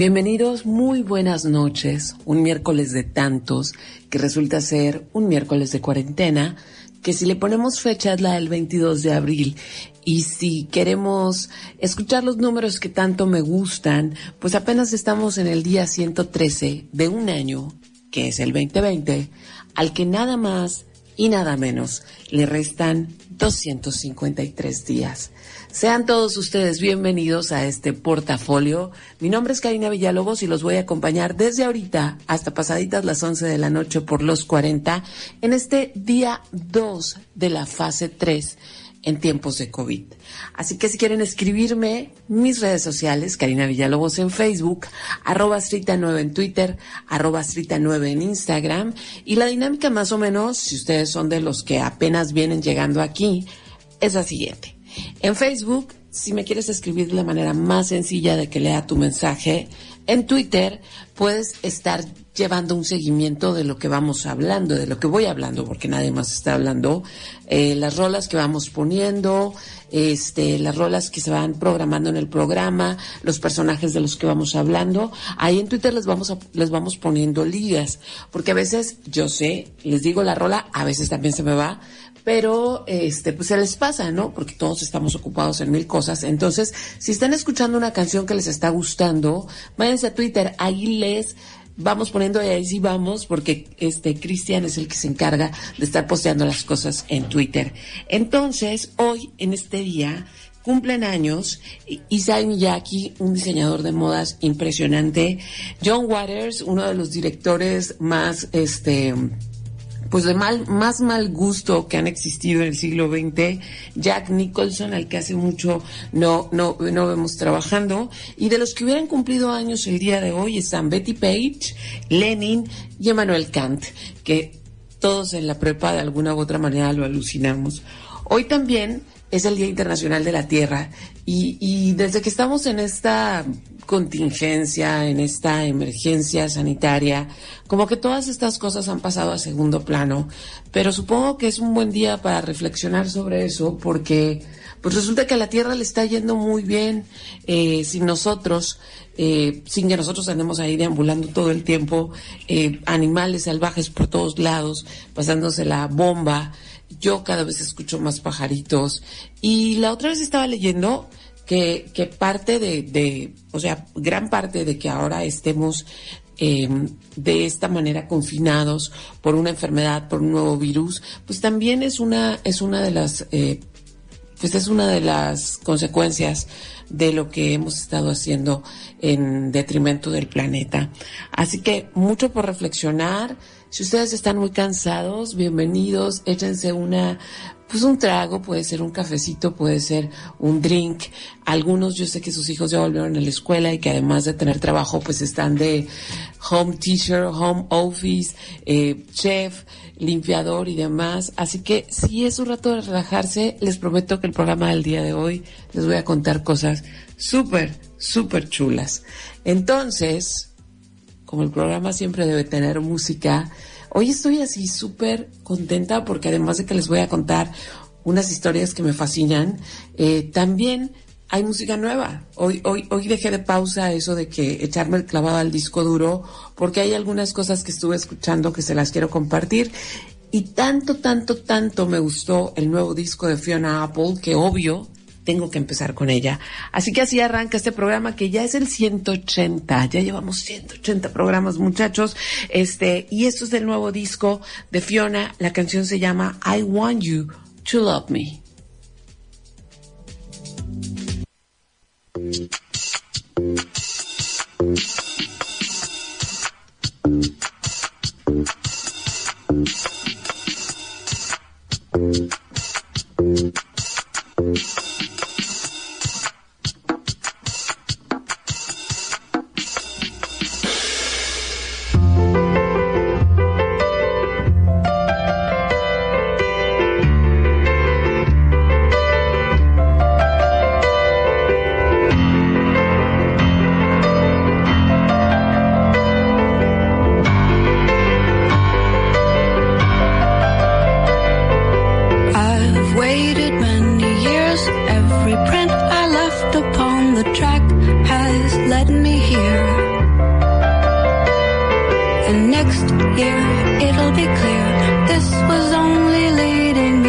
Bienvenidos, muy buenas noches. Un miércoles de tantos que resulta ser un miércoles de cuarentena, que si le ponemos fecha es la del 22 de abril y si queremos escuchar los números que tanto me gustan, pues apenas estamos en el día 113 de un año, que es el 2020, al que nada más y nada menos le restan 253 días. Sean todos ustedes bienvenidos a este portafolio. Mi nombre es Karina Villalobos y los voy a acompañar desde ahorita hasta pasaditas las 11 de la noche por los 40 en este día 2 de la fase 3 en tiempos de COVID. Así que si quieren escribirme, mis redes sociales, Karina Villalobos en Facebook, arroba Strita9 en Twitter, arroba Strita9 en Instagram. Y la dinámica más o menos, si ustedes son de los que apenas vienen llegando aquí, es la siguiente. En Facebook, si me quieres escribir de la manera más sencilla de que lea tu mensaje, en Twitter puedes estar llevando un seguimiento de lo que vamos hablando, de lo que voy hablando, porque nadie más está hablando, eh, las rolas que vamos poniendo, este, las rolas que se van programando en el programa, los personajes de los que vamos hablando. Ahí en Twitter les vamos les vamos poniendo ligas, porque a veces yo sé, les digo la rola, a veces también se me va, pero este pues se les pasa, ¿no? Porque todos estamos ocupados en mil cosas. Entonces, si están escuchando una canción que les está gustando, váyanse a Twitter, ahí les vamos poniendo y ahí sí vamos porque este Cristian es el que se encarga de estar posteando las cosas en Twitter. Entonces, hoy en este día cumplen años Isai Miyaki, un diseñador de modas impresionante, John Waters, uno de los directores más este pues de mal, más mal gusto que han existido en el siglo XX, Jack Nicholson, al que hace mucho no, no, no vemos trabajando, y de los que hubieran cumplido años el día de hoy están Betty Page, Lenin y Emmanuel Kant, que todos en la prepa de alguna u otra manera lo alucinamos. Hoy también es el Día Internacional de la Tierra y, desde que estamos en esta contingencia, en esta emergencia sanitaria, como que todas estas cosas han pasado a segundo plano, pero supongo que es un buen día para reflexionar sobre eso porque pues resulta que a la Tierra le está yendo muy bien eh, sin nosotros, eh, sin que nosotros andemos ahí deambulando todo el tiempo, eh, animales salvajes por todos lados, pasándose la bomba. Yo cada vez escucho más pajaritos. Y la otra vez estaba leyendo que, que parte de, de, o sea, gran parte de que ahora estemos em, de esta manera confinados por una enfermedad, por un nuevo virus, pues también es una, es una de las, eh, pues es una de las consecuencias de lo que hemos estado haciendo en detrimento del planeta. Así que mucho por reflexionar. Si ustedes están muy cansados, bienvenidos, échense una pues un trago, puede ser un cafecito, puede ser un drink. Algunos yo sé que sus hijos ya volvieron a la escuela y que además de tener trabajo, pues están de home teacher, home office, eh, chef, limpiador y demás. Así que si es un rato de relajarse, les prometo que el programa del día de hoy les voy a contar cosas súper, súper chulas. Entonces, como el programa siempre debe tener música, Hoy estoy así súper contenta porque además de que les voy a contar unas historias que me fascinan, eh, también hay música nueva. Hoy, hoy, hoy dejé de pausa eso de que echarme el clavado al disco duro porque hay algunas cosas que estuve escuchando que se las quiero compartir. Y tanto, tanto, tanto me gustó el nuevo disco de Fiona Apple que obvio tengo que empezar con ella. Así que así arranca este programa que ya es el 180. Ya llevamos 180 programas, muchachos. Este, y esto es del nuevo disco de Fiona. La canción se llama I Want You to Love Me. track has led me here. And next year it'll be clear this was only leading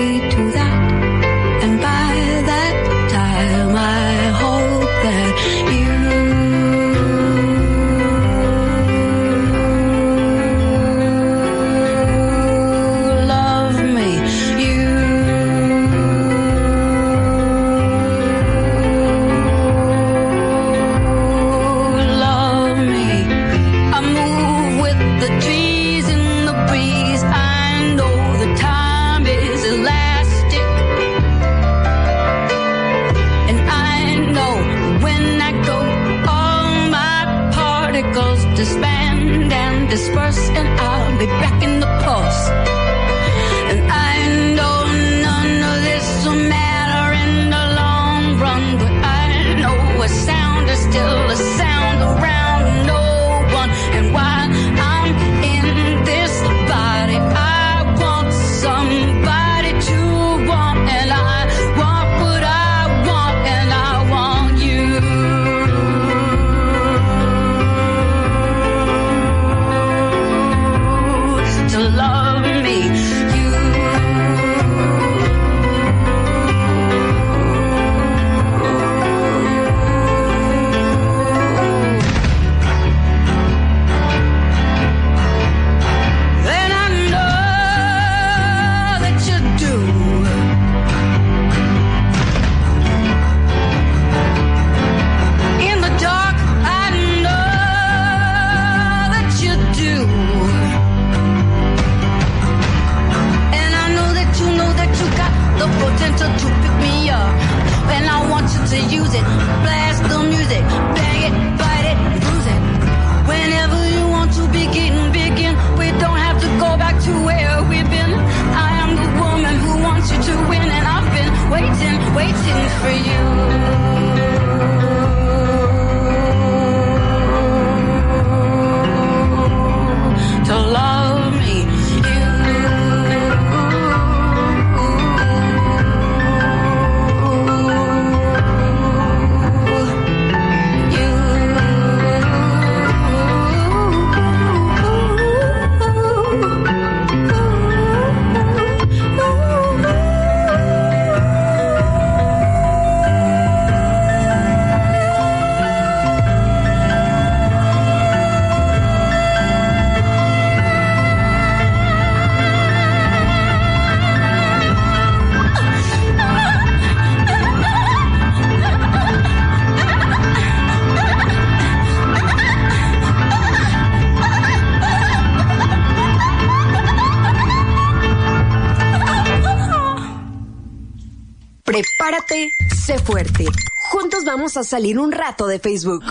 salir un rato de Facebook.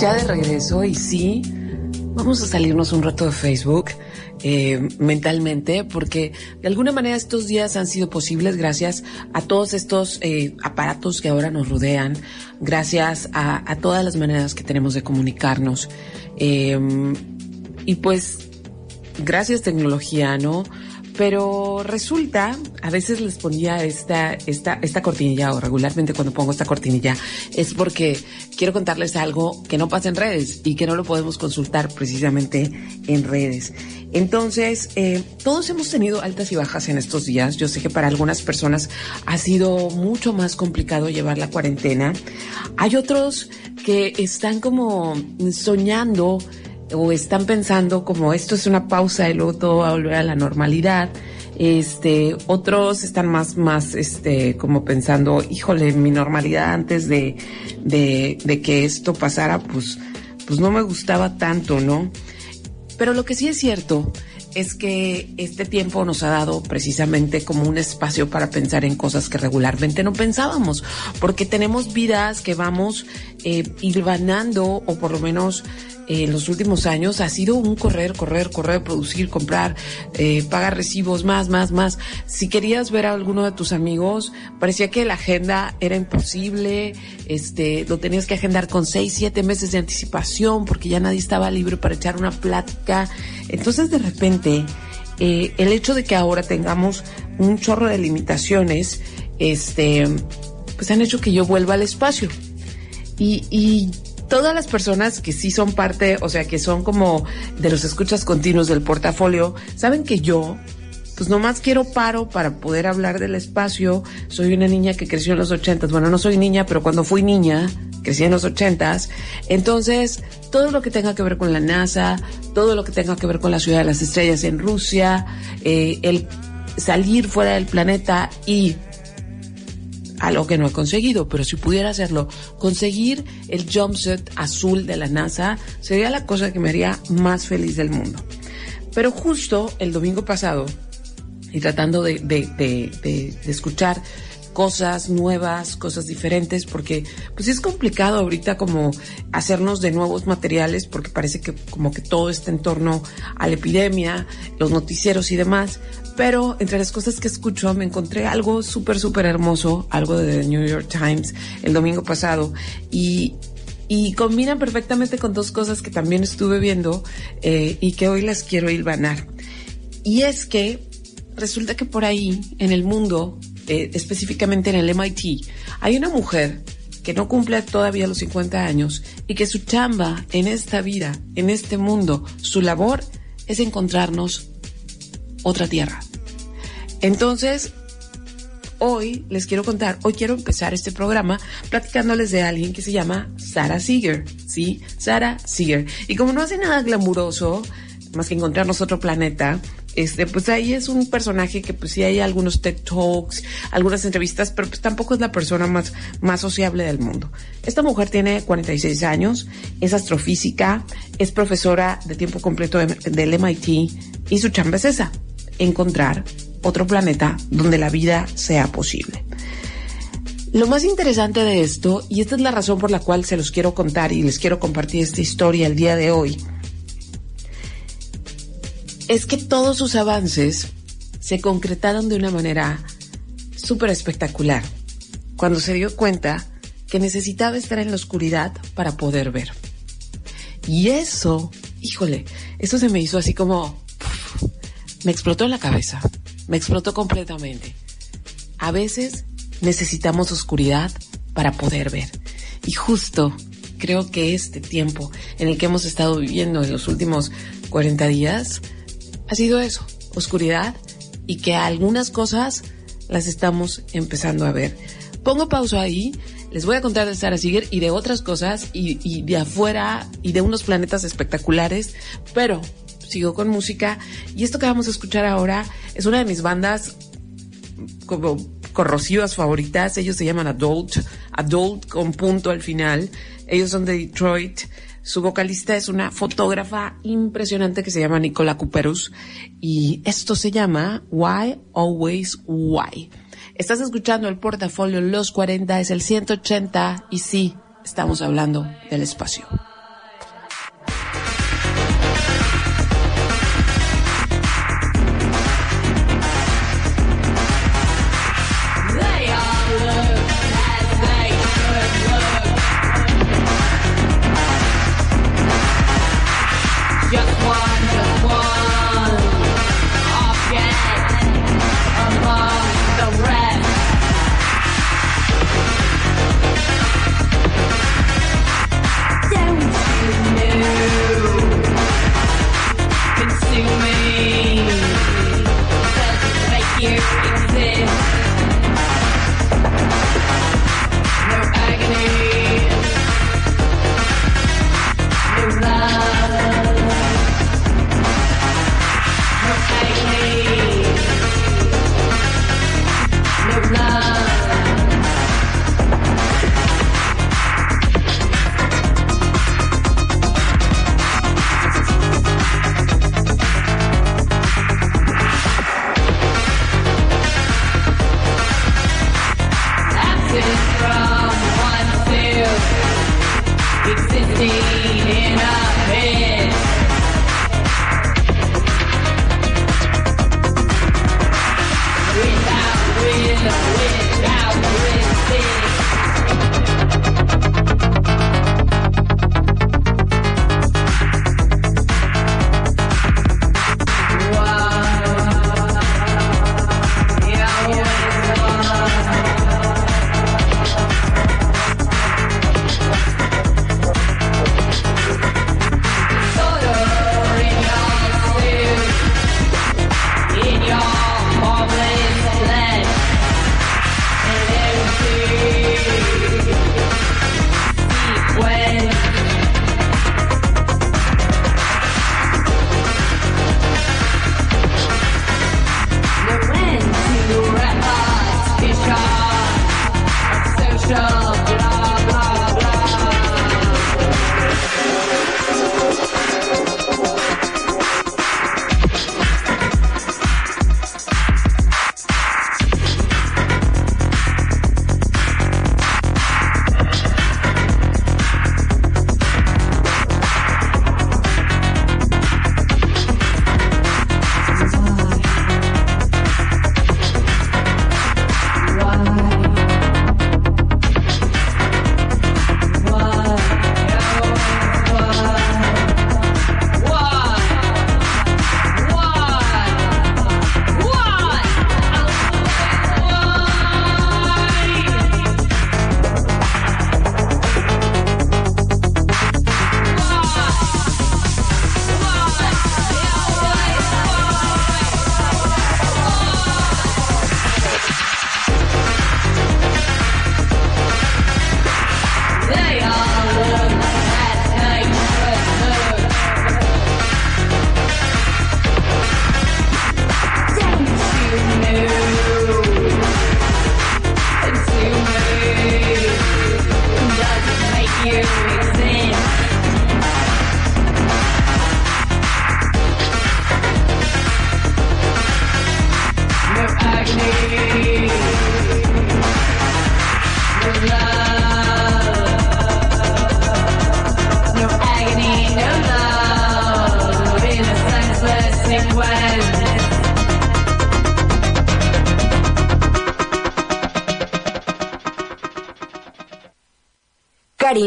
Ya de regreso y sí, vamos a salirnos un rato de Facebook eh, mentalmente porque de alguna manera estos días han sido posibles gracias a todos estos eh, aparatos que ahora nos rodean, gracias a, todas las maneras que tenemos de comunicarnos. Eh, y pues, gracias tecnología, ¿no? Pero resulta, a veces les ponía esta, esta, esta cortinilla, o regularmente cuando pongo esta cortinilla, es porque quiero contarles algo que no pasa en redes y que no lo podemos consultar precisamente en redes. Entonces, eh, todos hemos tenido altas y bajas en estos días. Yo sé que para algunas personas ha sido mucho más complicado llevar la cuarentena. Hay otros que están como soñando o están pensando como esto es una pausa y luego todo va a volver a la normalidad. Este, otros están más, más, este, como pensando, híjole, mi normalidad antes de, de, que esto pasara, pues, pues no me gustaba tanto, ¿no? Pero lo que sí es cierto es que este tiempo nos ha dado precisamente como un espacio para pensar en cosas que regularmente no pensábamos, porque tenemos vidas que vamos eh, hilvanando o por lo menos eh, en los últimos años ha sido un correr, correr, correr, producir, comprar, eh, pagar recibos, más, más, más. Si querías ver a alguno de tus amigos, parecía que la agenda era imposible, este, lo tenías que agendar con seis, siete meses de anticipación porque ya nadie estaba libre para echar una plática. Entonces, de repente, eh, el hecho de que ahora tengamos un chorro de limitaciones, este, pues han hecho que yo vuelva al espacio. Y, y todas las personas que sí son parte, o sea, que son como de los escuchas continuos del portafolio, saben que yo, pues nomás quiero paro para poder hablar del espacio. Soy una niña que creció en los ochentas. Bueno, no soy niña, pero cuando fui niña, crecí en los ochentas. Entonces, todo lo que tenga que ver con la NASA, todo lo que tenga que ver con la ciudad de las estrellas en Rusia, eh, el salir fuera del planeta y algo que no he conseguido, pero si pudiera hacerlo, conseguir el jumpsuit azul de la NASA sería la cosa que me haría más feliz del mundo. Pero justo el domingo pasado, y tratando de, de, de, de escuchar cosas nuevas, cosas diferentes, porque pues es complicado ahorita como hacernos de nuevos materiales, porque parece que como que todo está en torno a la epidemia, los noticieros y demás. Pero entre las cosas que escucho me encontré algo súper, súper hermoso, algo de The New York Times el domingo pasado, y y combinan perfectamente con dos cosas que también estuve viendo eh, y que hoy las quiero hilvanar. Y es que resulta que por ahí, en el mundo, eh, específicamente en el MIT, hay una mujer que no cumple todavía los 50 años y que su chamba en esta vida, en este mundo, su labor es encontrarnos otra tierra. Entonces, hoy les quiero contar, hoy quiero empezar este programa platicándoles de alguien que se llama Sarah Seeger, ¿sí? Sarah Seeger. Y como no hace nada glamuroso, más que encontrarnos otro planeta, este, pues ahí es un personaje que pues sí hay algunos TED Talks, algunas entrevistas, pero pues tampoco es la persona más, más sociable del mundo. Esta mujer tiene 46 años, es astrofísica, es profesora de tiempo completo del MIT y su chamba es esa, encontrar otro planeta donde la vida sea posible. Lo más interesante de esto, y esta es la razón por la cual se los quiero contar y les quiero compartir esta historia el día de hoy, es que todos sus avances se concretaron de una manera súper espectacular cuando se dio cuenta que necesitaba estar en la oscuridad para poder ver. Y eso, híjole, eso se me hizo así como... me explotó en la cabeza, me explotó completamente. A veces necesitamos oscuridad para poder ver. Y justo creo que este tiempo en el que hemos estado viviendo en los últimos 40 días, ha sido eso, oscuridad y que algunas cosas las estamos empezando a ver. Pongo pausa ahí, les voy a contar de Sarah Siger y de otras cosas y, y de afuera y de unos planetas espectaculares, pero sigo con música y esto que vamos a escuchar ahora es una de mis bandas como corrosivas favoritas, ellos se llaman Adult, Adult con punto al final, ellos son de Detroit, su vocalista es una fotógrafa impresionante que se llama Nicola Cuperus y esto se llama Why Always Why. Estás escuchando el portafolio Los 40, es el 180 y sí, estamos hablando del espacio.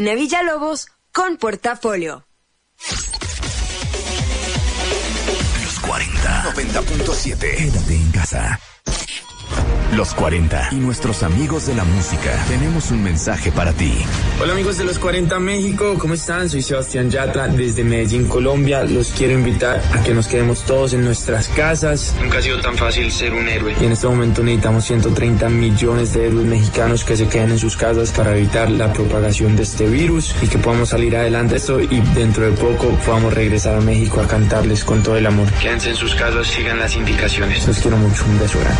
Karina Villalobos con Portafolio. Los 40 90.7. Quédate en casa. Los 40 y nuestros amigos de la música. Tenemos un mensaje para ti. Hola amigos de los 40 México, ¿cómo están? Soy Sebastián Yatra desde Medellín, Colombia. Los quiero invitar a que nos quedemos todos en nuestras casas. Nunca ha sido tan fácil ser un héroe. Y en este momento necesitamos 130 millones de héroes mexicanos que se queden en sus casas para evitar la propagación de este virus y que podamos salir adelante de esto y dentro de poco podamos regresar a México a cantarles con todo el amor. Quédense en sus casas, sigan las indicaciones. Los quiero mucho, un beso grande.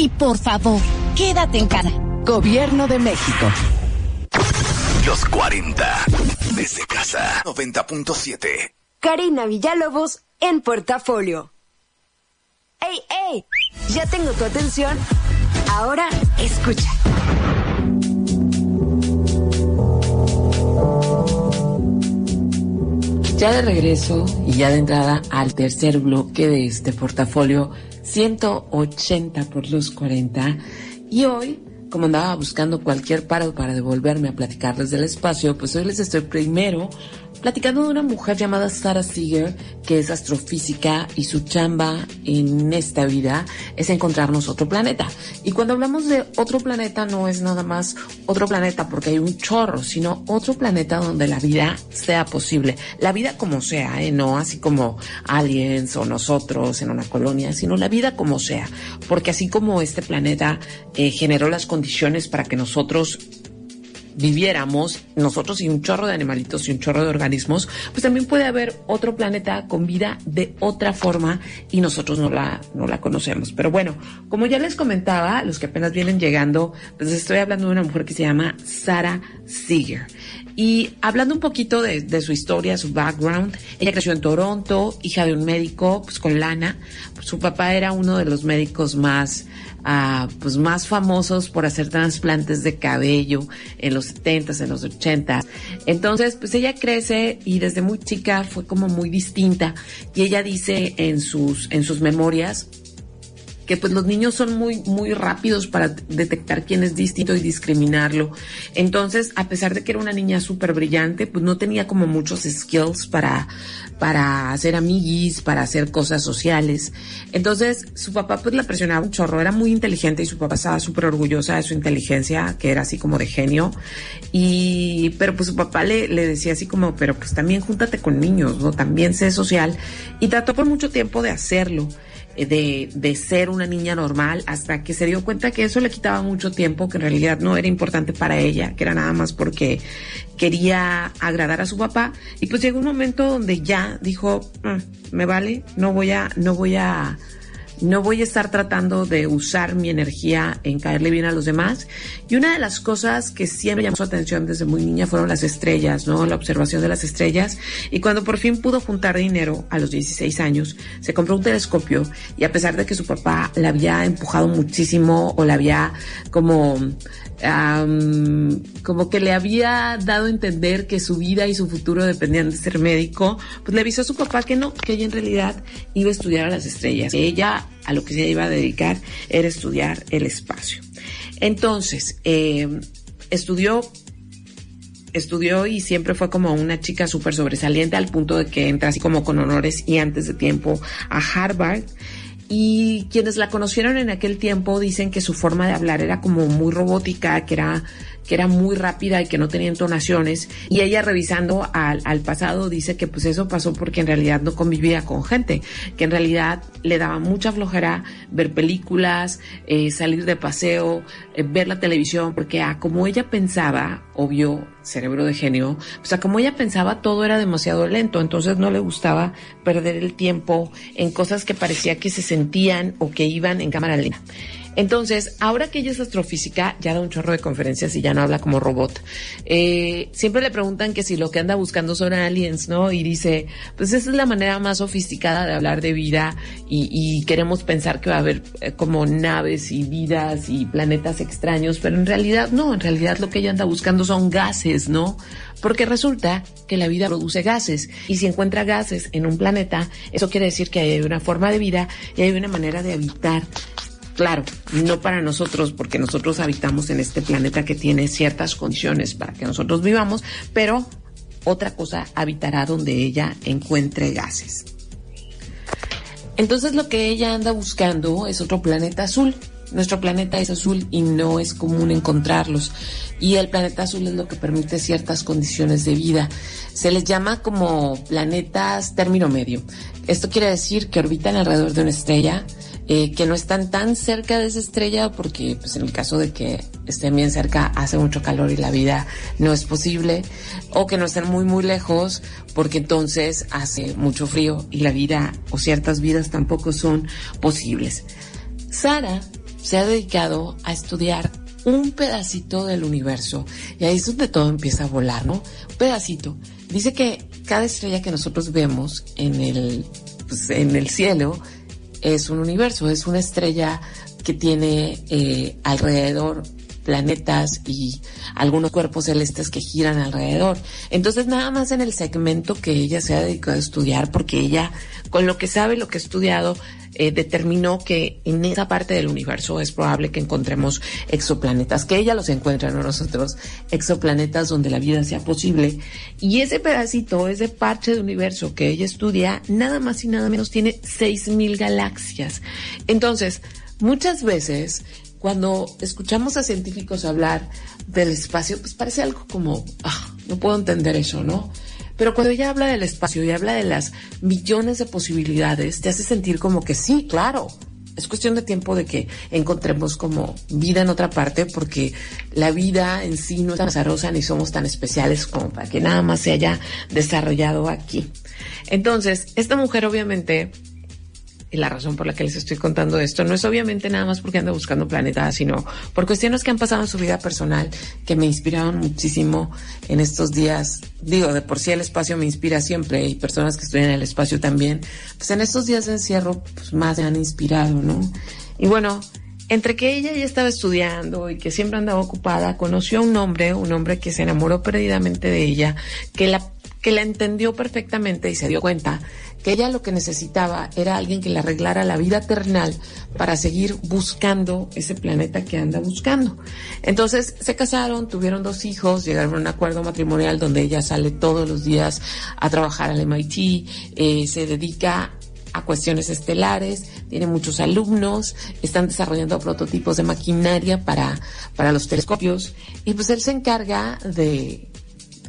Y por favor, quédate en casa. Gobierno de México. Los 40. Desde casa. 90.7. Karina Villalobos en Portafolio. ¡Ey, ey! Ya tengo tu atención. Ahora escucha. Ya de regreso y ya de entrada al tercer bloque de este portafolio 180 por los 40 y hoy como andaba buscando cualquier paro para devolverme a platicarles del espacio, pues hoy les estoy primero platicando de una mujer llamada Sarah Seeger, que es astrofísica y su chamba en esta vida es encontrarnos otro planeta. Y cuando hablamos de otro planeta no es nada más otro planeta porque hay un chorro, sino otro planeta donde la vida sea posible. La vida como sea, ¿eh? no así como aliens o nosotros en una colonia, sino la vida como sea. Porque así como este planeta eh, generó las condiciones para que nosotros viviéramos, nosotros y un chorro de animalitos y un chorro de organismos, pues también puede haber otro planeta con vida de otra forma y nosotros no la, no la conocemos. Pero bueno, como ya les comentaba, los que apenas vienen llegando, pues estoy hablando de una mujer que se llama Sarah Seeger. Y hablando un poquito de, su historia, su background, ella creció en Toronto, hija de un médico, pues con lana. Su papá era uno de los médicos más, uh, pues más famosos por hacer trasplantes de cabello en los 70s, en los 80s. Entonces, pues ella crece y desde muy chica fue como muy distinta. Y ella dice en sus, en sus memorias, que pues los niños son muy, muy rápidos para detectar quién es distinto y discriminarlo. Entonces, a pesar de que era una niña súper brillante, pues no tenía como muchos skills para, para hacer amiguis, para hacer cosas sociales. Entonces, su papá pues la presionaba un chorro, era muy inteligente y su papá estaba súper orgullosa de su inteligencia, que era así como de genio. Y, pero pues su papá le, le decía así como, pero pues también júntate con niños, ¿no? También sé social. Y trató por mucho tiempo de hacerlo de, de, ser una niña normal hasta que se dio cuenta que eso le quitaba mucho tiempo, que en realidad no era importante para ella, que era nada más porque quería agradar a su papá. Y pues llegó un momento donde ya dijo, mm, me vale, no voy a, no voy a, no voy a estar tratando de usar mi energía en caerle bien a los demás. Y una de las cosas que siempre llamó su atención desde muy niña fueron las estrellas, ¿no? La observación de las estrellas. Y cuando por fin pudo juntar dinero a los 16 años, se compró un telescopio y a pesar de que su papá la había empujado muchísimo o la había como como que le había dado a entender que su vida y su futuro dependían de ser médico, pues le avisó a su papá que no, que ella en realidad iba a estudiar a las estrellas. Ella a lo que se iba a dedicar era estudiar el espacio. Entonces, eh, estudió estudió y siempre fue como una chica súper sobresaliente al punto de que entra así como con honores y antes de tiempo a Harvard. Y quienes la conocieron en aquel tiempo dicen que su forma de hablar era como muy robótica, que era que era muy rápida y que no tenía entonaciones. Y ella revisando al, pasado dice que pues eso pasó porque en realidad no convivía con gente, que en realidad le daba mucha flojera ver películas, eh, salir de paseo, eh, ver la televisión, porque a como ella pensaba, obvio, cerebro de genio, o sea, como ella pensaba todo era demasiado lento, entonces no le gustaba perder el tiempo en cosas que parecía que se sentían o que iban en cámara lenta. Entonces, ahora que ella es astrofísica, ya da un chorro de conferencias y ya no habla como robot. Eh, siempre le preguntan que si lo que anda buscando son aliens, ¿no? Y dice, pues esa es la manera más sofisticada de hablar de vida y, queremos pensar que va a haber eh, como naves y vidas y planetas extraños, pero en realidad no, en realidad lo que ella anda buscando son gases, ¿no? Porque resulta que la vida produce gases y si encuentra gases en un planeta, eso quiere decir que hay una forma de vida y hay una manera de habitar Claro, no para nosotros, porque nosotros habitamos en este planeta que tiene ciertas condiciones para que nosotros vivamos, pero otra cosa habitará donde ella encuentre gases. Entonces lo que ella anda buscando es otro planeta azul. Nuestro planeta es azul y no es común encontrarlos. Y el planeta azul es lo que permite ciertas condiciones de vida. Se les llama como planetas término medio. Esto quiere decir que orbitan alrededor de una estrella, eh, que no están tan cerca de esa estrella porque pues en el caso de que estén bien cerca hace mucho calor y la vida no es posible o que no estén muy muy lejos porque entonces hace mucho frío y la vida o ciertas vidas tampoco son posibles. Sara se ha dedicado a estudiar un pedacito del universo y ahí es donde todo empieza a volar, ¿no? Un pedacito. Dice que cada estrella que nosotros vemos en el, pues, en el cielo es un universo, es una estrella que tiene eh, alrededor planetas y algunos cuerpos celestes que giran alrededor. Entonces, nada más en el segmento que ella se ha dedicado a estudiar, porque ella, con lo que sabe, lo que ha estudiado, eh, determinó que en esa parte del universo es probable que encontremos exoplanetas, que ella los encuentra, no nosotros, exoplanetas donde la vida sea posible. Y ese pedacito, ese parche de universo que ella estudia, nada más y nada menos tiene 6.000 galaxias. Entonces, muchas veces cuando escuchamos a científicos hablar del espacio, pues parece algo como, ah, no puedo entender eso, ¿no? Pero cuando ella habla del espacio y habla de las millones de posibilidades, te hace sentir como que sí, claro. Es cuestión de tiempo de que encontremos como vida en otra parte, porque la vida en sí no es tan azarosa ni somos tan especiales como para que nada más se haya desarrollado aquí. Entonces, esta mujer obviamente y la razón por la que les estoy contando esto no es obviamente nada más porque anda buscando planetas, sino por cuestiones que han pasado en su vida personal que me inspiraron muchísimo en estos días. Digo, de por sí el espacio me inspira siempre y personas que estudian el espacio también. Pues en estos días de encierro, pues más me han inspirado, ¿no? Y bueno, entre que ella ya estaba estudiando y que siempre andaba ocupada, conoció a un hombre, un hombre que se enamoró perdidamente de ella, que la, que la entendió perfectamente y se dio cuenta que ella lo que necesitaba era alguien que le arreglara la vida terrenal para seguir buscando ese planeta que anda buscando. Entonces se casaron, tuvieron dos hijos, llegaron a un acuerdo matrimonial donde ella sale todos los días a trabajar al MIT, eh, se dedica a cuestiones estelares, tiene muchos alumnos, están desarrollando prototipos de maquinaria para, para los telescopios y pues él se encarga de,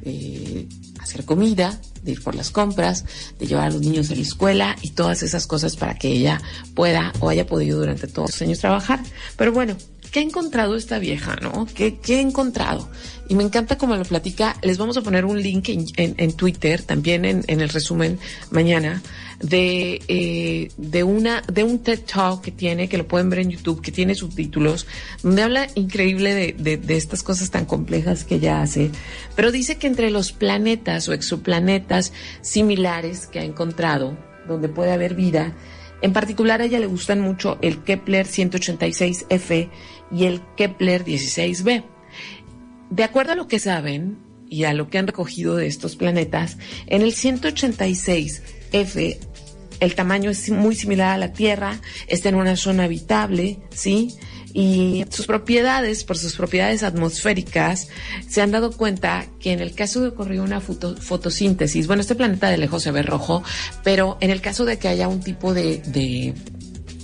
de hacer comida, de ir por las compras, de llevar a los niños a la escuela y todas esas cosas para que ella pueda o haya podido durante todos los años trabajar. Pero bueno, ¿qué ha encontrado esta vieja, no? ¿Qué, qué ha encontrado? Y me encanta como lo platica. Les vamos a poner un link en, Twitter, también en, en, el resumen mañana, de, eh, de una, de un TED Talk que tiene, que lo pueden ver en YouTube, que tiene subtítulos, donde habla increíble de, de, de estas cosas tan complejas que ella hace. Pero dice que entre los planetas o exoplanetas similares que ha encontrado, donde puede haber vida, en particular a ella le gustan mucho el Kepler 186f y el Kepler 16b. De acuerdo a lo que saben y a lo que han recogido de estos planetas, en el 186F el tamaño es muy similar a la Tierra, está en una zona habitable, ¿sí? y sus propiedades, por sus propiedades atmosféricas, se han dado cuenta que en el caso de ocurrir una foto- fotosíntesis, bueno, este planeta de lejos se ve rojo, pero en el caso de que haya un tipo de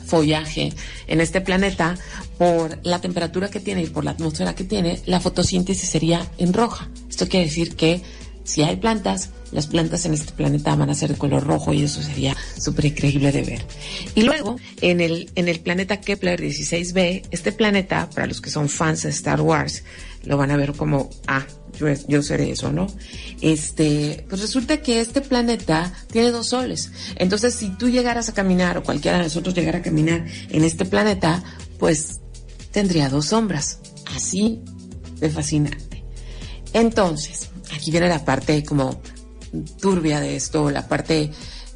follaje en este planeta, por la temperatura que tiene y por la atmósfera que tiene, la fotosíntesis sería en roja. Esto quiere decir que si hay plantas, las plantas en este planeta van a ser de color rojo y eso sería súper increíble de ver. Y luego, en el, en el planeta Kepler 16b, este planeta, para los que son fans de Star Wars, lo van a ver como, ah, yo, yo seré eso, ¿no? Este, pues resulta que este planeta tiene dos soles. Entonces, si tú llegaras a caminar, o cualquiera de nosotros llegara a caminar en este planeta, pues tendría dos sombras. Así de fascinante. Entonces, aquí viene la parte como turbia de esto, la parte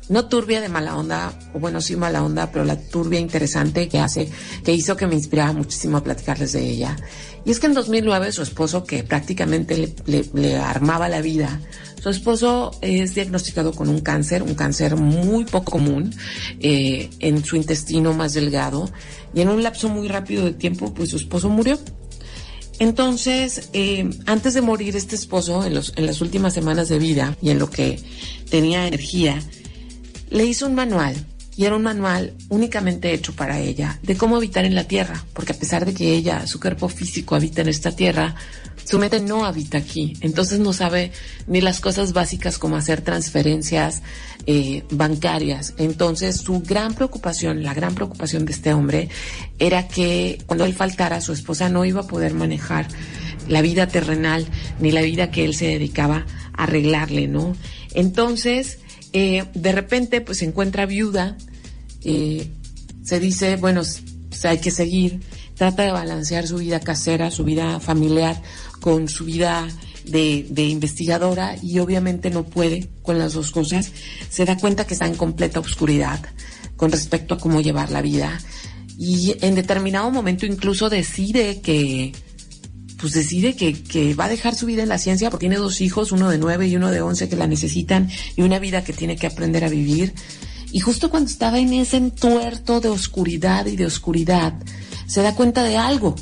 no turbia de mala onda, o bueno, sí mala onda, pero la turbia interesante que hace, que hizo que me inspirara muchísimo a platicarles de ella. Y es que en 2009 su esposo, que prácticamente le armaba la vida, su esposo es diagnosticado con un cáncer, un cáncer muy poco común eh, en su intestino más delgado, y en un lapso muy rápido de tiempo, pues su esposo murió. Entonces, eh, antes de morir este esposo, en, los, en las últimas semanas de vida y en lo que tenía energía, le hizo un manual y era un manual únicamente hecho para ella de cómo habitar en la tierra, porque a pesar de que ella, su cuerpo físico habita en esta tierra, su mente no habita aquí, entonces no sabe ni las cosas básicas como hacer transferencias eh, bancarias. Entonces su gran preocupación, la gran preocupación de este hombre era que cuando él faltara, su esposa no iba a poder manejar la vida terrenal ni la vida que él se dedicaba a arreglarle, ¿no? Entonces, eh, de repente, pues se encuentra viuda, eh, se dice, bueno, pues, hay que seguir, trata de balancear su vida casera, su vida familiar con su vida de, de investigadora y obviamente no puede con las dos cosas. Se da cuenta que está en completa oscuridad con respecto a cómo llevar la vida y en determinado momento incluso decide que, pues decide que, va a dejar su vida en la ciencia porque tiene dos hijos, uno de nueve y uno de once que la necesitan y una vida que tiene que aprender a vivir. Y justo cuando estaba en ese entuerto de oscuridad y de oscuridad, se da cuenta de algo.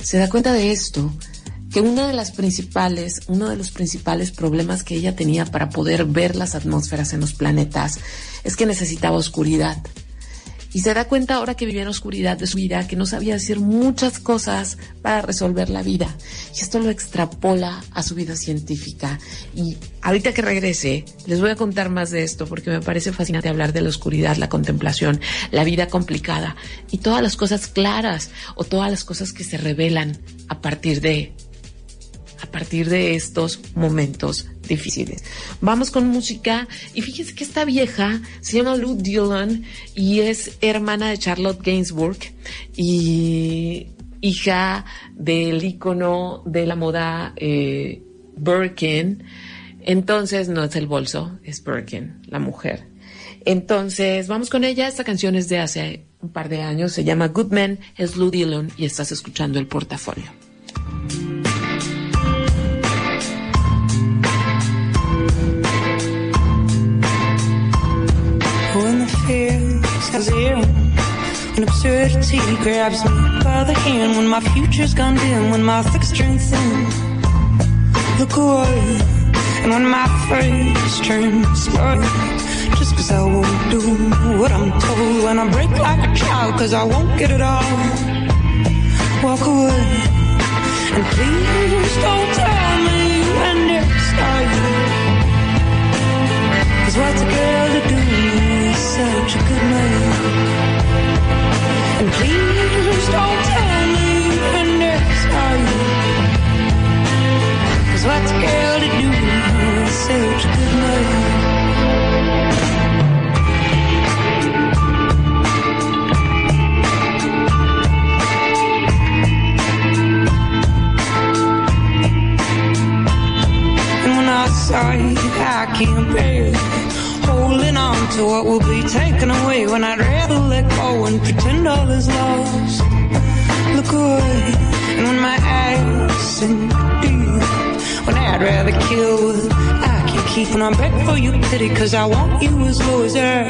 Se da cuenta de esto, que uno de los principales problemas que ella tenía para poder ver las atmósferas en los planetas es que necesitaba oscuridad. Y se da cuenta ahora que vivía en oscuridad de su vida, que no sabía hacer muchas cosas para resolver la vida. Y esto lo extrapola a su vida científica. Y ahorita que regrese, les voy a contar más de esto porque me parece fascinante hablar de la oscuridad, la contemplación, la vida complicada y todas las cosas claras o todas las cosas que se revelan a partir de a partir de estos momentos difíciles. Vamos con música y fíjense que esta vieja se llama Lou Dillon y es hermana de Charlotte Gainsbourg y hija del ícono de la moda eh, Birkin. Entonces no es el bolso, es Birkin, la mujer. Entonces vamos con ella. Esta canción es de hace un par de años. Se llama Good Man, es Lou Dillon y estás escuchando el portafolio. The fear when absurdity grabs me by the hand, when my future's gone dim, when my thick strength thin, look away, and when my face turns slow, just cause I won't do what I'm told, when I break like a child cause I won't get it all, walk away, and please and I beg for your pity, cause I want you as low as air.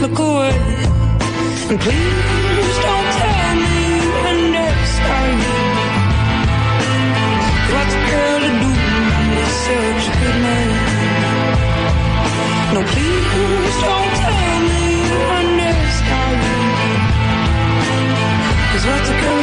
look away. And please don't tell me when they're starting. What's a girl to do with such a good man? No, please don't tell me when they're starting. Cause what's a girl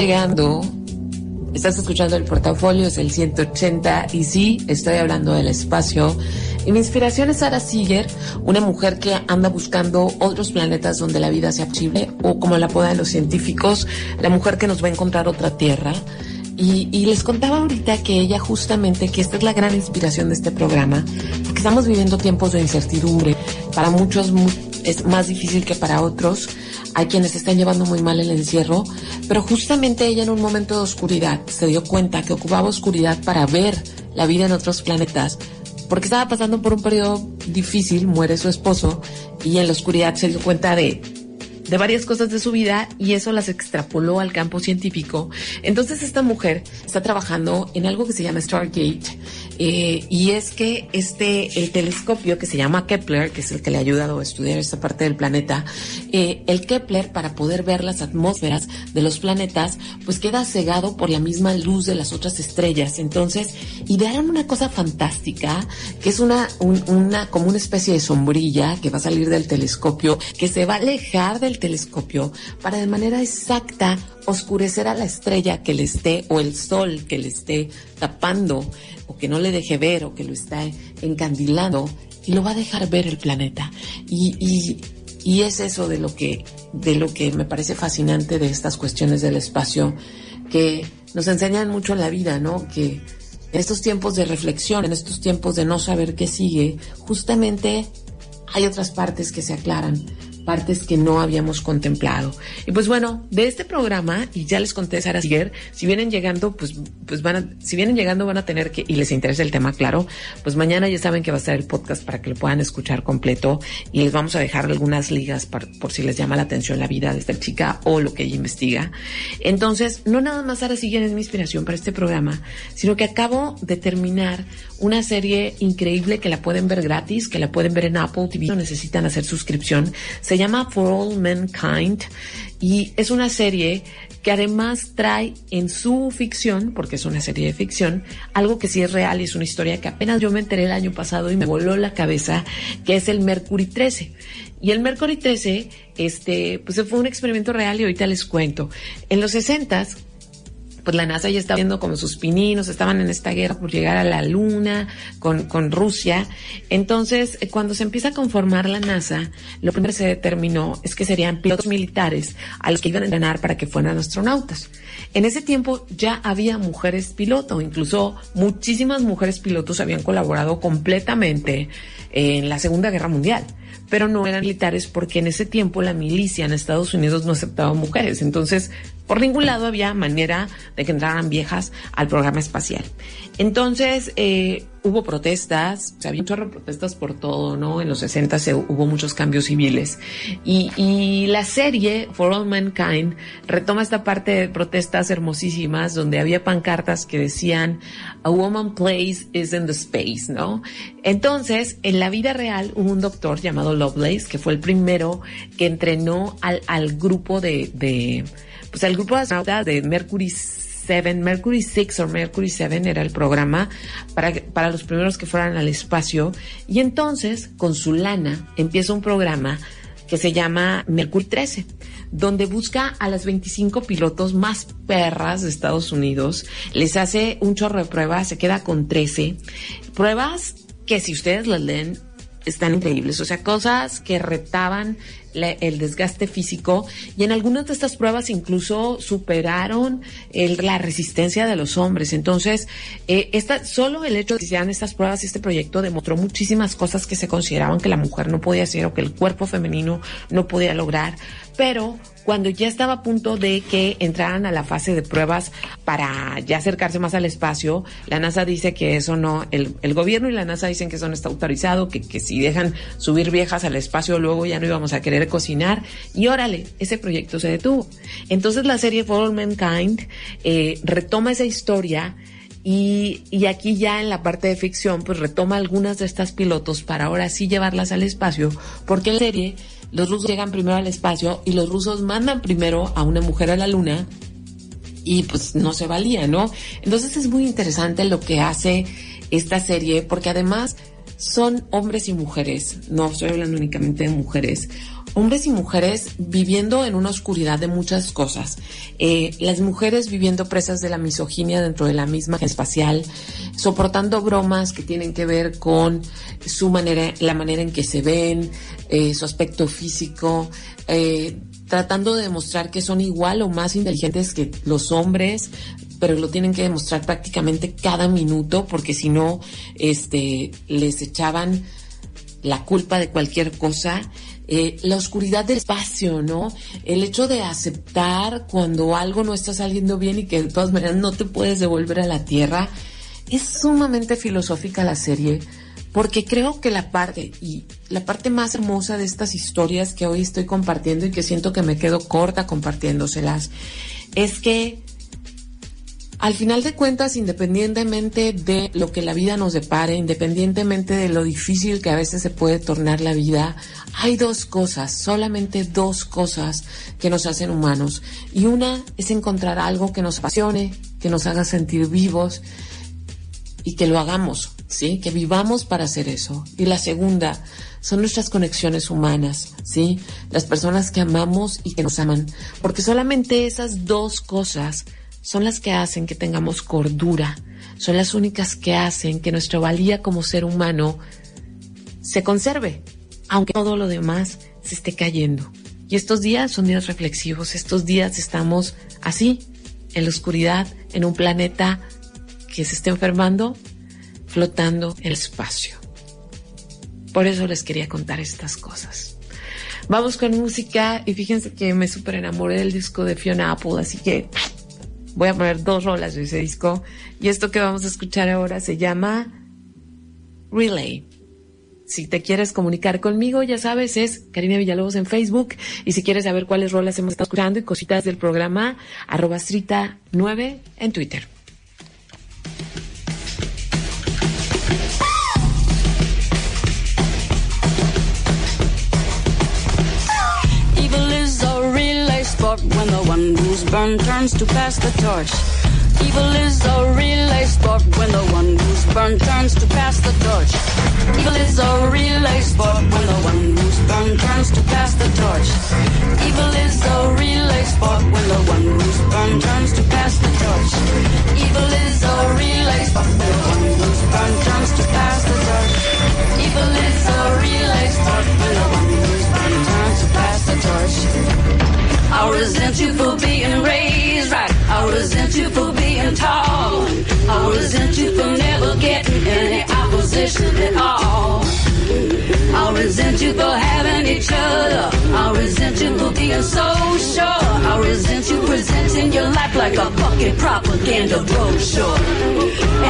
llegando, estás escuchando el portafolio, es el 180 y sí, estoy hablando del espacio. Y mi inspiración es Sara Seeger, una mujer que anda buscando otros planetas donde la vida sea posible, o como la apodan los científicos, la mujer que nos va a encontrar otra tierra. Y, y les contaba ahorita que ella justamente, que esta es la gran inspiración de este programa, porque estamos viviendo tiempos de incertidumbre. Para muchos mu- es más difícil que para otros. Hay quienes están llevando muy mal el encierro, pero justamente ella en un momento de oscuridad se dio cuenta que ocupaba oscuridad para ver la vida en otros planetas, porque estaba pasando por un periodo difícil, muere su esposo, y en la oscuridad se dio cuenta de de varias cosas de su vida y eso las extrapoló al campo científico. Entonces esta mujer está trabajando en algo que se llama Stargate eh, y es que este el telescopio que se llama Kepler, que es el que le ha ayudado a estudiar esta parte del planeta, eh, el Kepler para poder ver las atmósferas de los planetas, pues queda cegado por la misma luz de las otras estrellas. Entonces idearon una cosa fantástica que es una un- una como una especie de sombrilla que va a salir del telescopio que se va a alejar del telescopio para de manera exacta oscurecer a la estrella que le esté o el sol que le esté tapando o que no le deje ver o que lo está encandilando y lo va a dejar ver el planeta. Y, y, y es eso de lo que de lo que me parece fascinante de estas cuestiones del espacio que nos enseñan mucho en la vida, ¿no? Que en estos tiempos de reflexión, en estos tiempos de no saber qué sigue, justamente hay otras partes que se aclaran, partes que no habíamos contemplado. Y pues bueno, de este programa, y ya les conté Sara Siger, si vienen llegando, pues, pues van a, si vienen llegando van a tener que, y les interesa el tema, claro, pues mañana ya saben que va a estar el podcast para que lo puedan escuchar completo y les vamos a dejar algunas ligas par- por si les llama la atención la vida de esta chica o lo que ella investiga. Entonces, no nada más Sara Siger es mi inspiración para este programa, sino que acabo de terminar una serie increíble que la pueden ver gratis, que la pueden ver en Apple TV, no necesitan hacer suscripción. Se llama For All Mankind y es una serie que además trae en su ficción, porque es una serie de ficción, algo que sí es real y es una historia que apenas yo me enteré el año pasado y me voló la cabeza, que es el Mercury 13. Y el Mercury 13, este, pues fue un experimento real y ahorita les cuento. En los 60s, pues la NASA ya estaba viendo como sus pininos, estaban en esta guerra por llegar a la Luna con, con Rusia. Entonces, eh, cuando se empieza a conformar la NASA, lo primero que se determinó es que serían pilotos militares a los que iban a entrenar para que fueran astronautas. En ese tiempo ya había mujeres piloto, incluso muchísimas mujeres pilotos habían colaborado completamente en la Segunda Guerra Mundial pero no eran militares porque en ese tiempo la milicia en Estados Unidos no aceptaba mujeres. Entonces, por ningún lado había manera de que entraran viejas al programa espacial. Entonces, eh, hubo protestas, o sea, había un chorro de protestas por todo, ¿no? En los 60 se, hubo muchos cambios civiles. Y, y la serie, For All Mankind, retoma esta parte de protestas hermosísimas donde había pancartas que decían, A woman place is in the space, ¿no? Entonces, en la vida real hubo un doctor llamado Lovelace, que fue el primero que entrenó al, al grupo de, de pues el grupo de astronautas de Mercury 7, Mercury 6 o Mercury 7 era el programa para, para los primeros que fueran al espacio. Y entonces, con su lana, empieza un programa que se llama Mercury 13, donde busca a las 25 pilotos más perras de Estados Unidos, les hace un chorro de pruebas, se queda con 13 pruebas que si ustedes las leen están increíbles, o sea, cosas que retaban el desgaste físico y en algunas de estas pruebas incluso superaron el- la resistencia de los hombres. Entonces, eh, esta, solo el hecho de que se hicieran estas pruebas y este proyecto demostró muchísimas cosas que se consideraban que la mujer no podía hacer o que el cuerpo femenino no podía lograr. Pero cuando ya estaba a punto de que entraran a la fase de pruebas para ya acercarse más al espacio, la NASA dice que eso no, el, el gobierno y la NASA dicen que eso no está autorizado, que, si dejan subir viejas al espacio luego ya no íbamos a querer cocinar y órale, ese proyecto se detuvo. Entonces la serie For All Mankind eh, retoma esa historia y, aquí ya en la parte de ficción, pues retoma algunas de estas pilotos para ahora sí llevarlas al espacio, porque la serie los rusos llegan primero al espacio y los rusos mandan primero a una mujer a la luna y pues no se valía, ¿no? Entonces es muy interesante lo que hace esta serie porque además son hombres y mujeres, no estoy hablando únicamente de mujeres, hombres y mujeres viviendo en una oscuridad de muchas cosas. Eh, las mujeres viviendo presas de la misoginia dentro de la misma espacial, soportando bromas que tienen que ver con su manera, la manera en que se ven, eh, su aspecto físico, eh, tratando de demostrar que son igual o más inteligentes que los hombres, pero lo tienen que demostrar prácticamente cada minuto, porque si no, este, les echaban la culpa de cualquier cosa. Eh, la oscuridad del espacio, ¿no? El hecho de aceptar cuando algo no está saliendo bien y que de todas maneras no te puedes devolver a la tierra. Es sumamente filosófica la serie porque creo que la parte y la parte más hermosa de estas historias que hoy estoy compartiendo y que siento que me quedo corta compartiéndoselas es que al final de cuentas, independientemente de lo que la vida nos depare, independientemente de lo difícil que a veces se puede tornar la vida, hay dos cosas, solamente dos cosas que nos hacen humanos. Y una es encontrar algo que nos apasione, que nos haga sentir vivos y que lo hagamos, ¿sí? Que vivamos para hacer eso. Y la segunda son nuestras conexiones humanas, ¿sí? Las personas que amamos y que nos aman. Porque solamente esas dos cosas son las que hacen que tengamos cordura, son las únicas que hacen que nuestra valía como ser humano se conserve, aunque todo lo demás se esté cayendo. Y estos días son días reflexivos, estos días estamos así, en la oscuridad, en un planeta que se está enfermando, flotando en el espacio. Por eso les quería contar estas cosas. Vamos con música y fíjense que me super enamoré del disco de Fiona Apple, así que voy a poner dos rolas de ese disco. Y esto que vamos a escuchar ahora se llama Relay. Si te quieres comunicar conmigo, ya sabes, es Karina Villalobos en Facebook. Y si quieres saber cuáles rolas hemos estado escuchando y cositas del programa, arroba strita 9 en Twitter. Turns to pass the torch. Evil is a relay sport when the one who's burned turns to pass the torch. Evil is a relay sport when the one who's burned turns to pass the torch. Evil is a relay sport when the one who's burned turns to pass the torch. Evil is a relay sport when the one who's burned turns to pass the torch. Evil is a relay sport when the one who's pass the torch. I resent you for being raised right. I resent you for being tall. I resent you for never getting any opposition at all. I resent you for having each other. I resent you for being so sure. I resent you presenting your life like a fucking propaganda brochure.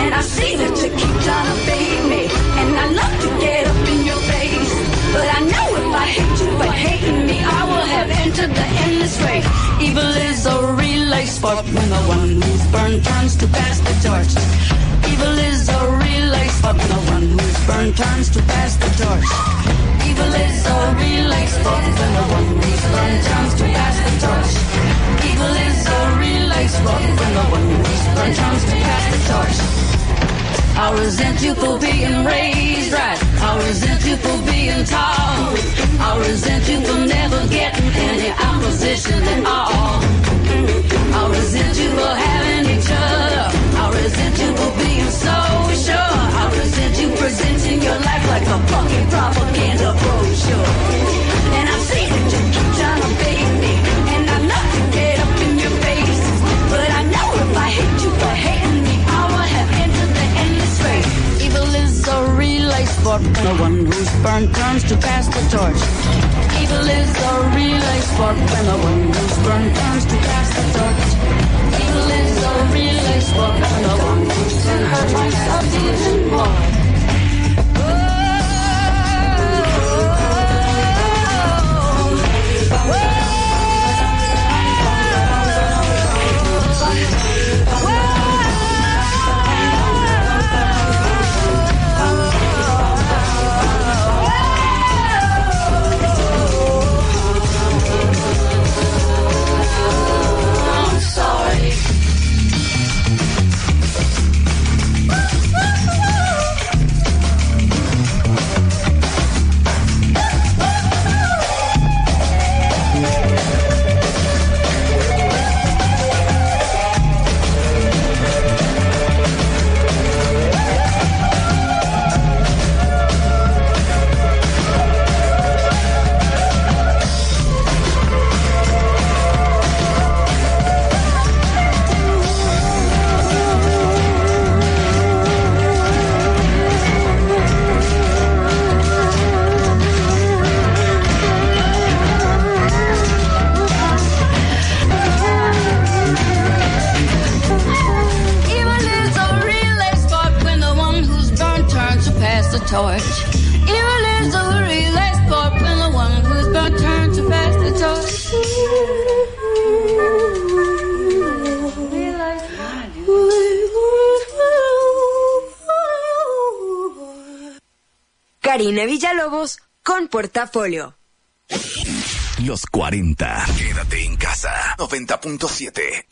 And I see that you keep trying to bait me. And I love to get But I know if I hate you for hating me, I will have entered the endless race. Evil is a relay sport when the one who's burned turns to pass the torch. Evil is a relay sport when the one who's burned turns to pass the torch. Evil is a relay sport when the one who's burned turns to pass the torch. Evil is sidewalk when the one who's burned turns to pass the torch. I resent you for being raised right. I resent you for being tall. I resent you for never getting any opposition at all. Sport. The one who's burned turns to pass the torch. Evil is a relay sport. When the one who's burned turns to pass the torch. Evil is a relay sport. When the one who's burned hurt myself even more. Torch. Evil is a relay sport when the one who's burned turns to pass the torch. Karina Villalobos con Portafolio. Los 40. Quédate en casa. 90.7.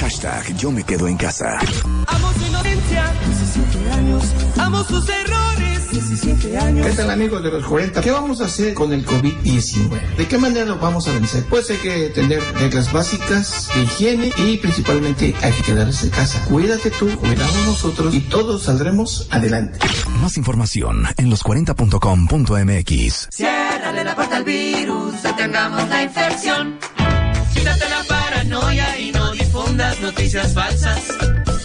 Hashtag yo me quedo en casa. Amo su inocencia, 17 años. Amo sus errores, 17 años. ¿Qué tal amigos de los 40? ¿Qué vamos a hacer con el COVID-19? ¿De qué manera lo vamos a vencer? Pues hay que tener reglas básicas de higiene y principalmente hay que quedarse en casa. Cuídate tú, cuidamos nosotros y todos saldremos adelante. Más información en los40.com.mx. Ciérrale la puerta al virus, detengamos la infección. Quítate la paranoia y no difundas noticias falsas.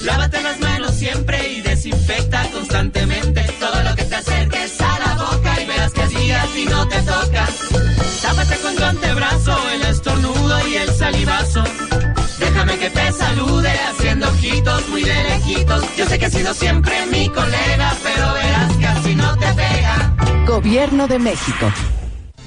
Lávate las manos siempre y desinfecta constantemente todo lo que te acerques a la boca y verás que días y no te toca. Tápate con tu antebrazo el estornudo y el salivazo. Déjame que te salude haciendo ojitos muy de lejitos. Yo sé que has sido siempre mi colega, pero verás que así no te pega. Gobierno de México.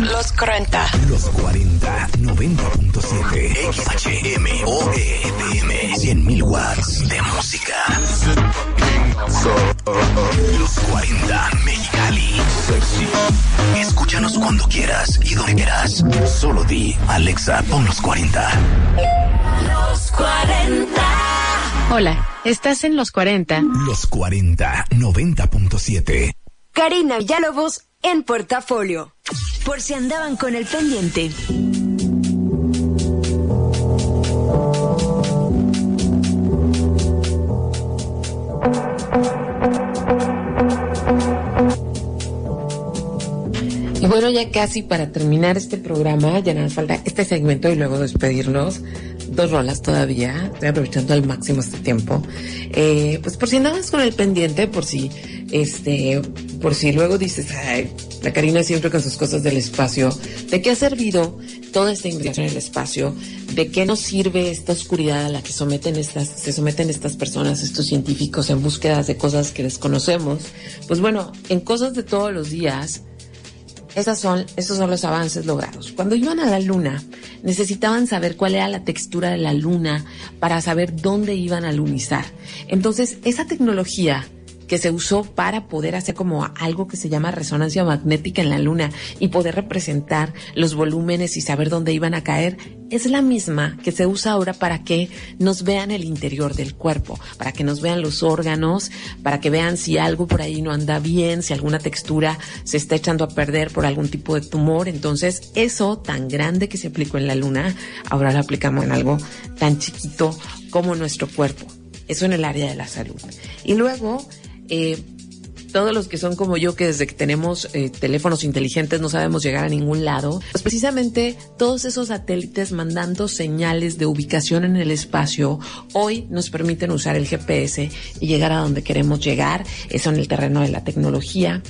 Los 40. Los 40, 90.7. XHMOE FM. 100.000 watts de música. Los 40 Mexicali. Escúchanos cuando quieras y donde quieras. Solo di, Alexa, pon los 40. Los 40. Hola, estás en los 40. Los 40, 90.7. Karina Villalobos en Portafolio. Por si andaban con el pendiente. Bueno, ya casi para terminar este programa, ya más falta este segmento y luego despedirnos. Dos rolas todavía, estoy aprovechando al máximo este tiempo. Eh, pues por si andabas con el pendiente, por si, este, por si luego dices, ay, la Karina siempre con sus cosas del espacio, ¿de qué ha servido toda esta investigación en el espacio? ¿De qué nos sirve esta oscuridad a la que someten estas, se someten estas personas, estos científicos en búsquedas de cosas que desconocemos? Pues bueno, en cosas de todos los días, esas son, esos son los avances logrados. Cuando iban a la luna, necesitaban saber cuál era la textura de la luna para saber dónde iban a lunizar. Entonces, esa tecnología que se usó para poder hacer como algo que se llama resonancia magnética en la luna y poder representar los volúmenes y saber dónde iban a caer, es la misma que se usa ahora para que nos vean el interior del cuerpo, para que nos vean los órganos, para que vean si algo por ahí no anda bien, si alguna textura se está echando a perder por algún tipo de tumor. Entonces, eso tan grande que se aplicó en la luna, ahora lo aplicamos en algo tan chiquito como nuestro cuerpo. Eso en el área de la salud. Y luego, eh, todos los que son como yo, que desde que tenemos eh, teléfonos inteligentes no sabemos llegar a ningún lado, pues precisamente todos esos satélites mandando señales de ubicación en el espacio hoy nos permiten usar el GPS y llegar a donde queremos llegar, eso en el terreno de la tecnología.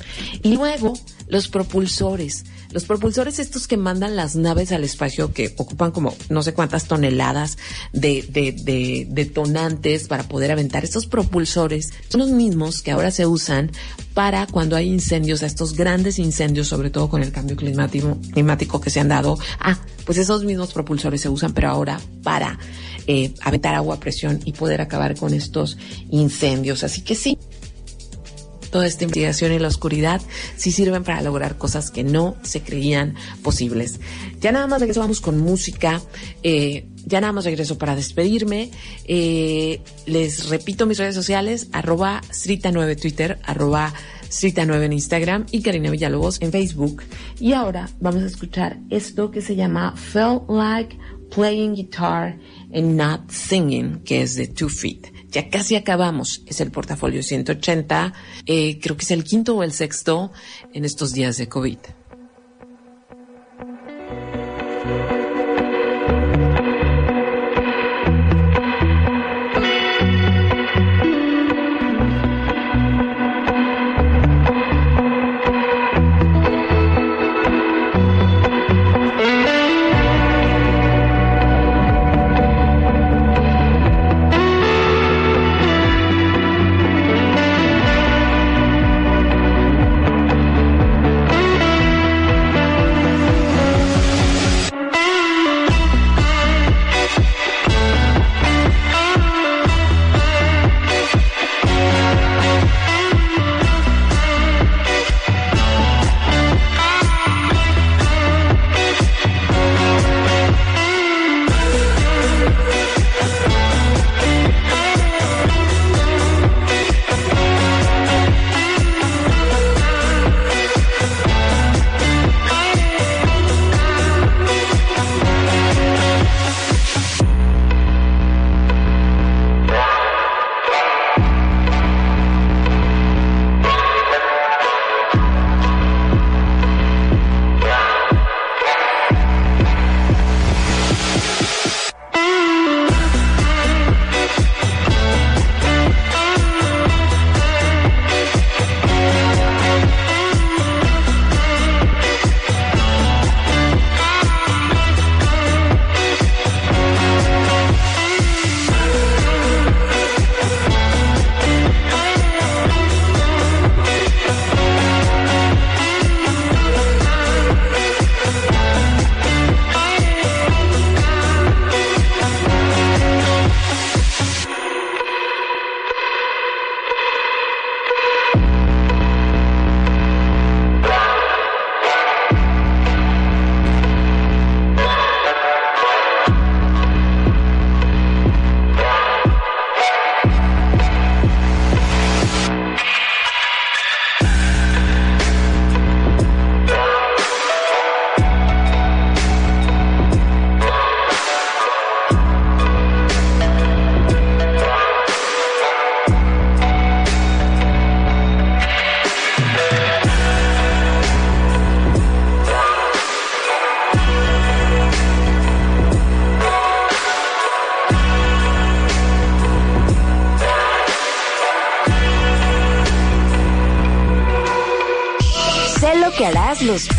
Y luego los propulsores. Los propulsores estos que mandan las naves al espacio que ocupan como no sé cuántas toneladas de, de, de detonantes para poder aventar. Estos propulsores son los mismos que ahora se usan para cuando hay incendios, estos grandes incendios, sobre todo con el cambio climático, climático que se han dado. Ah, pues esos mismos propulsores se usan, pero ahora para eh, aventar agua a presión y poder acabar con estos incendios. Así que sí, toda esta investigación y la oscuridad sí sirven para lograr cosas que no se creían posibles. Ya nada más regreso, vamos con música. Eh, ya nada más regreso para despedirme. Eh, les repito mis redes sociales, arroba Srita9 Twitter, arroba Srita9 en Instagram y Karina Villalobos en Facebook. Y ahora vamos a escuchar esto que se llama Felt Like Playing Guitar and Not Singing, que es de Two Feet. Ya casi acabamos. Es el portafolio 180. Eh, creo que es el quinto o el sexto en estos días de COVID.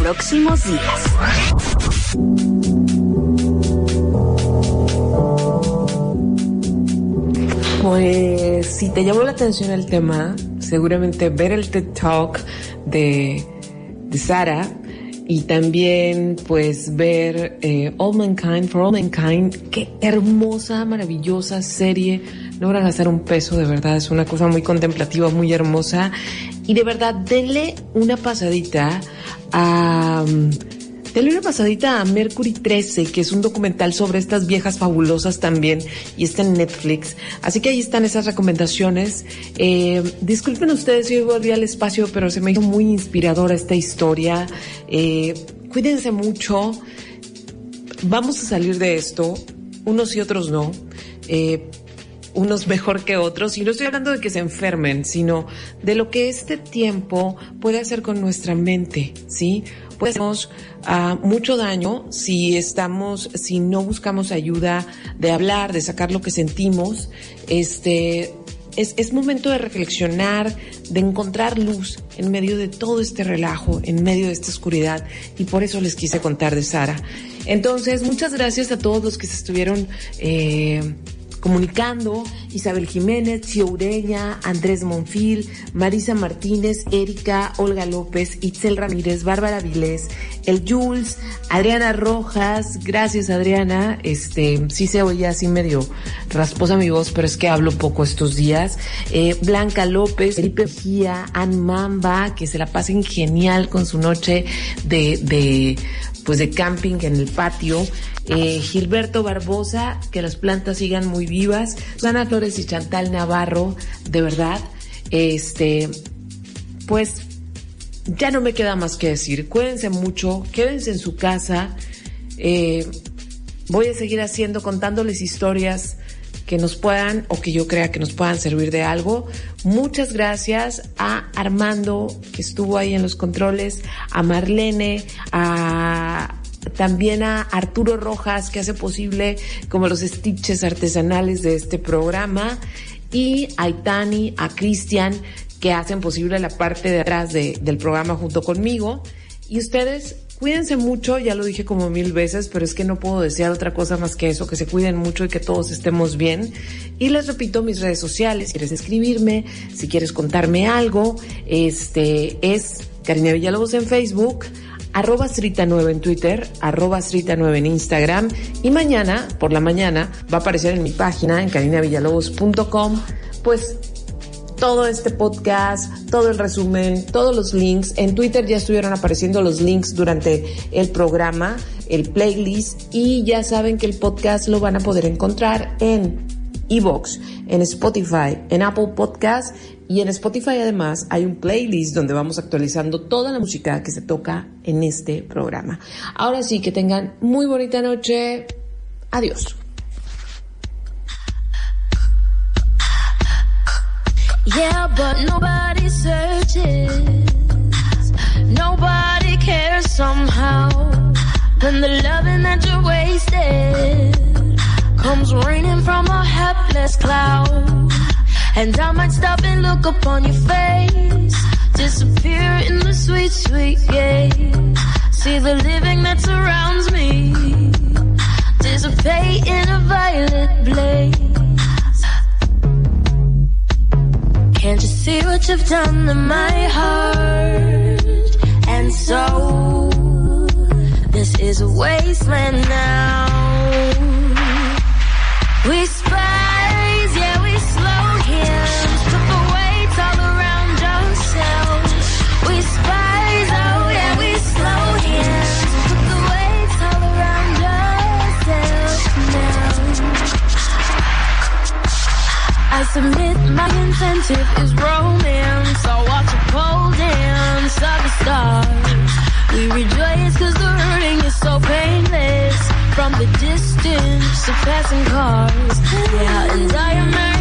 Próximos días. Pues si te llamó la atención el tema, seguramente ver el TED Talk de, Sara y también pues ver eh, All Mankind, For All Mankind, qué hermosa, maravillosa serie. No van a gastar un peso, de verdad, es una cosa muy contemplativa, muy hermosa. Y de verdad, denle una pasadita a... Denle una pasadita a Mercury 13, que es un documental sobre estas viejas fabulosas también, y está en Netflix. Así que ahí están esas recomendaciones. Eh, disculpen ustedes si volví al espacio, pero se me hizo muy inspiradora esta historia. Eh, cuídense mucho. Vamos a salir de esto, unos y otros no. Eh, unos mejor que otros, y no estoy hablando de que se enfermen, sino de lo que este tiempo puede hacer con nuestra mente, ¿sí? Puede hacernos ah, mucho daño si estamos, si no buscamos ayuda de hablar, de sacar lo que sentimos, este, es, es, momento de reflexionar, de encontrar luz en medio de todo este relajo, en medio de esta oscuridad, y por eso les quise contar de Sara. Entonces, muchas gracias a todos los que se estuvieron eh, comunicando, Isabel Jiménez, Chio Ureña, Andrés Monfil, Marisa Martínez, Erika, Olga López, Itzel Ramírez, Bárbara Vilés, el Jules, Adriana Rojas, gracias Adriana, este, sí se oye así medio rasposa mi voz, pero es que hablo poco estos días, eh, Blanca López, Felipe Mejía, Ann Mamba, que se la pasen genial con su noche de, de pues de camping en el patio. Eh, Gilberto Barbosa, que las plantas sigan muy vivas. Y Chantal Navarro, de verdad. Este, pues ya no me queda más que decir. Cuídense mucho, quédense en su casa. Eh, voy a seguir haciendo, contándoles historias que nos puedan o que yo crea que nos puedan servir de algo. Muchas gracias a Armando que estuvo ahí en los controles, a Marlene, a también a Arturo Rojas que hace posible como los stitches artesanales de este programa y a Itani, a Cristian que hacen posible la parte de atrás de, del programa junto conmigo. Y ustedes Cuídense mucho, ya lo dije como mil veces, pero es que no puedo desear otra cosa más que eso, que se cuiden mucho y que todos estemos bien. Y les repito mis redes sociales, si quieres escribirme, si quieres contarme algo, este es Karina Villalobos en Facebook, arroba Srita9 en Twitter, arroba Srita9 en Instagram y mañana, por la mañana, va a aparecer en mi página en carinavillalobos.com, pues todo este podcast, todo el resumen, todos los links. En Twitter ya estuvieron apareciendo los links durante el programa, el playlist y ya saben que el podcast lo van a poder encontrar en Evox, en Spotify, en Apple Podcast y en Spotify además hay un playlist donde vamos actualizando toda la música que se toca en este programa. Ahora sí, que tengan muy bonita noche. Adiós. Yeah, but nobody searches. Nobody cares somehow. When the loving that you wasted comes raining from a hapless cloud. And I might stop and look upon your face. Disappear in the sweet, sweet gaze. See the living that surrounds me. Dissipate in a violet blaze. Can't you see what you've done to my heart and soul? This is a wasteland now. We I submit my incentive is romance. I'll watch a pole dance of the stars. We rejoice cause the hurting is so painless. From the distance of passing cars. Yeah, and I am married